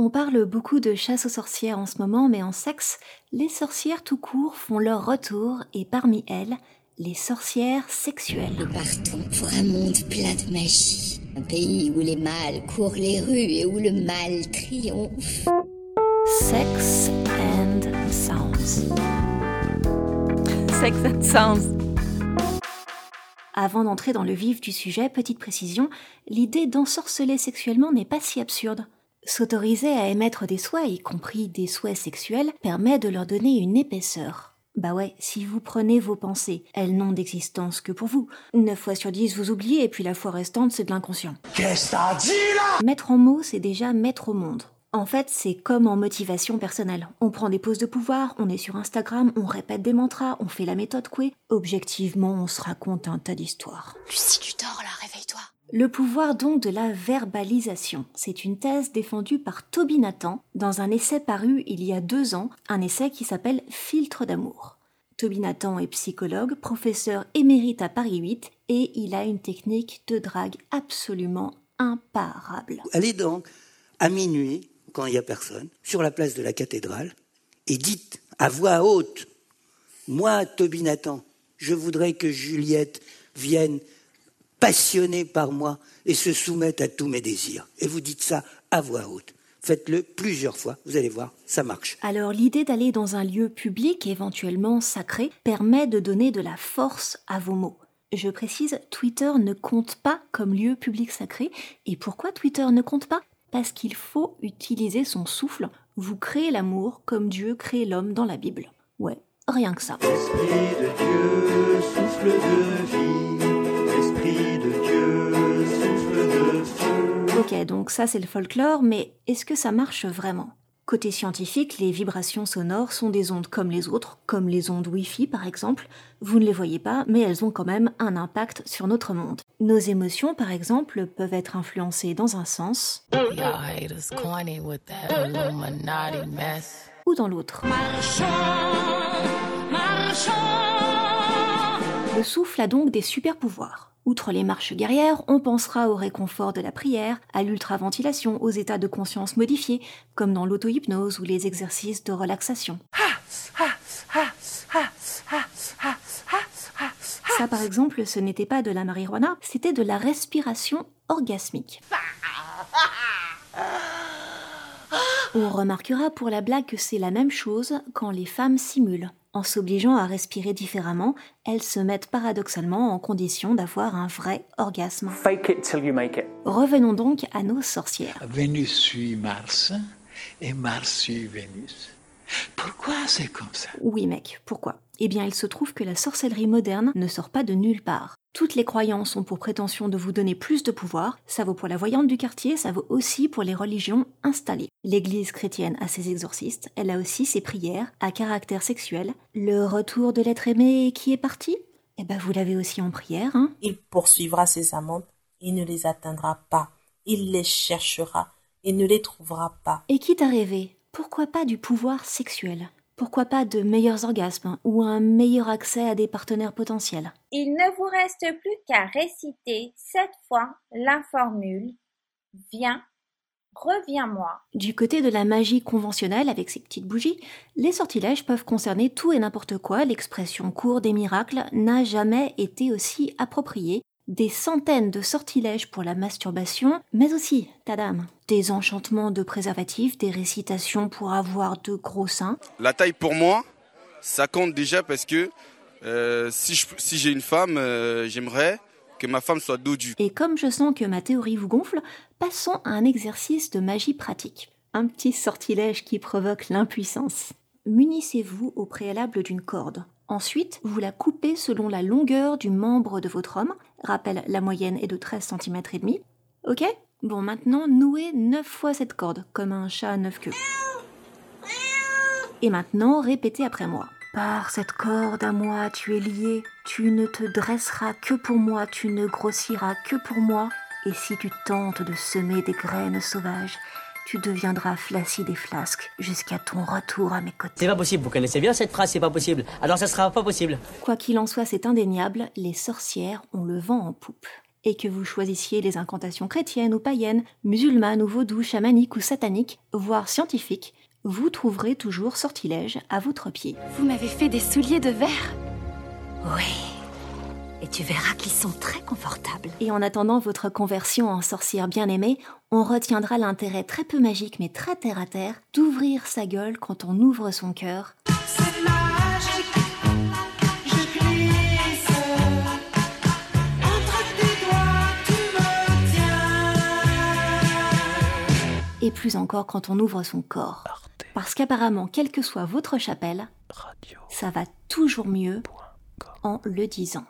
On parle beaucoup de chasse aux sorcières en ce moment, mais en sexe, les sorcières tout court font leur retour et parmi elles, les sorcières sexuelles. Nous partons pour un monde plein de magie. Un pays où les mâles courent les rues et où le mal triomphe. Sex and Sounds. Sex and Sounds. Avant d'entrer dans le vif du sujet, petite précision, l'idée d'ensorceler sexuellement n'est pas si absurde. S'autoriser à émettre des souhaits, y compris des souhaits sexuels, permet de leur donner une épaisseur. Bah ouais, si vous prenez vos pensées, elles n'ont d'existence que pour vous. 9 fois sur 10, vous oubliez, et puis la fois restante, c'est de l'inconscient. Qu'est-ce t'as dit là? Mettre en mots, c'est déjà mettre au monde. En fait, c'est comme en motivation personnelle. On prend des poses de pouvoir, on est sur Instagram, on répète des mantras, on fait la méthode Coué. Objectivement, on se raconte un tas d'histoires. Lucie, tu dors là. Le pouvoir donc de la verbalisation, c'est une thèse défendue par Toby Nathan dans un essai paru il y a deux ans, un essai qui s'appelle Filtre d'amour. Toby Nathan est psychologue, professeur émérite à Paris 8 et il a une technique de drague absolument imparable. Allez donc à minuit, quand il n'y a personne, sur la place de la cathédrale, et dites à voix haute, moi, Toby Nathan, je voudrais que Juliette vienne passionnée par moi et se soumette à tous mes désirs. Et vous dites ça à voix haute. Faites-le plusieurs fois, vous allez voir, ça marche. Alors l'idée d'aller dans un lieu public, éventuellement sacré, permet de donner de la force à vos mots. Je précise, Twitter ne compte pas comme lieu public sacré. Et pourquoi Twitter ne compte pas? Parce qu'il faut utiliser son souffle. Vous créez l'amour comme Dieu crée l'homme dans la Bible. Ouais, rien que ça. Esprit de Dieu, souffle de vie. Ok, donc ça c'est le folklore, mais est-ce que ça marche vraiment? Côté scientifique, les vibrations sonores sont des ondes comme les autres, comme les ondes Wi-Fi par exemple. Vous ne les voyez pas, mais elles ont quand même un impact sur notre monde. Nos émotions, par exemple, peuvent être influencées dans un sens ou dans l'autre. Le souffle a donc des super pouvoirs. Outre les marches guerrières, on pensera au réconfort de la prière, à l'ultraventilation, aux états de conscience modifiés, comme dans l'auto-hypnose ou les exercices de relaxation. Ça, par exemple, ce n'était pas de la marijuana, c'était de la respiration orgasmique. On remarquera pour la blague que c'est la même chose quand les femmes simulent. En s'obligeant à respirer différemment, elles se mettent paradoxalement en condition d'avoir un vrai orgasme. Fake it till you make it. Revenons donc à nos sorcières. Vénus suit Mars et Mars suit Vénus. Pourquoi c'est comme ça? Oui mec, pourquoi? Eh bien il se trouve que la sorcellerie moderne ne sort pas de nulle part. Toutes les croyances ont pour prétention de vous donner plus de pouvoir, ça vaut pour la voyante du quartier, ça vaut aussi pour les religions installées. L'Église chrétienne a ses exorcistes, elle a aussi ses prières à caractère sexuel. Le retour de l'être aimé qui est parti? Eh ben vous l'avez aussi en prière, hein Il poursuivra ses amantes et ne les atteindra pas. Il les cherchera et ne les trouvera pas. Et quitte à rêver, pourquoi pas du pouvoir sexuel? Pourquoi pas de meilleurs orgasmes ou un meilleur accès à des partenaires potentiels Il ne vous reste plus qu'à réciter sept fois la formule Viens, reviens-moi. Du côté de la magie conventionnelle avec ses petites bougies, les sortilèges peuvent concerner tout et n'importe quoi. L'expression cours des miracles n'a jamais été aussi appropriée. Des centaines de sortilèges pour la masturbation, mais aussi, tadam, des enchantements de préservatifs, des récitations pour avoir de gros seins. La taille pour moi, ça compte déjà parce que euh, si j'ai une femme, euh, j'aimerais que ma femme soit dodue. Et comme je sens que ma théorie vous gonfle, passons à un exercice de magie pratique. Un petit sortilège qui provoque l'impuissance. Munissez-vous au préalable d'une corde. Ensuite, vous la coupez selon la longueur du membre de votre homme. Rappel, la moyenne est de 13 cm et demi. Ok? Bon, maintenant, nouez 9 fois cette corde, comme un chat à 9 queues. Et maintenant, répétez après moi. Par cette corde à moi, tu es lié. Tu ne te dresseras que pour moi, tu ne grossiras que pour moi. Et si tu tentes de semer des graines sauvages, tu deviendras flacide et flasque jusqu'à ton retour à mes côtés. C'est pas possible, vous connaissez bien cette phrase, c'est pas possible. Alors ça sera pas possible. Quoi qu'il en soit, c'est indéniable, les sorcières ont le vent en poupe. et que vous choisissiez les incantations chrétiennes ou païennes, musulmanes ou vaudou, chamaniques ou sataniques, voire scientifiques, vous trouverez toujours sortilège à votre pied. Vous m'avez fait des souliers de verre? Oui. Et tu verras qu'ils sont très confortables. Et en attendant votre conversion en sorcière bien-aimée, on retiendra l'intérêt très peu magique mais très terre à terre d'ouvrir sa gueule quand on ouvre son cœur. Et plus encore quand on ouvre son corps. Parce qu'apparemment, quelle que soit votre chapelle, ça va toujours mieux en le disant.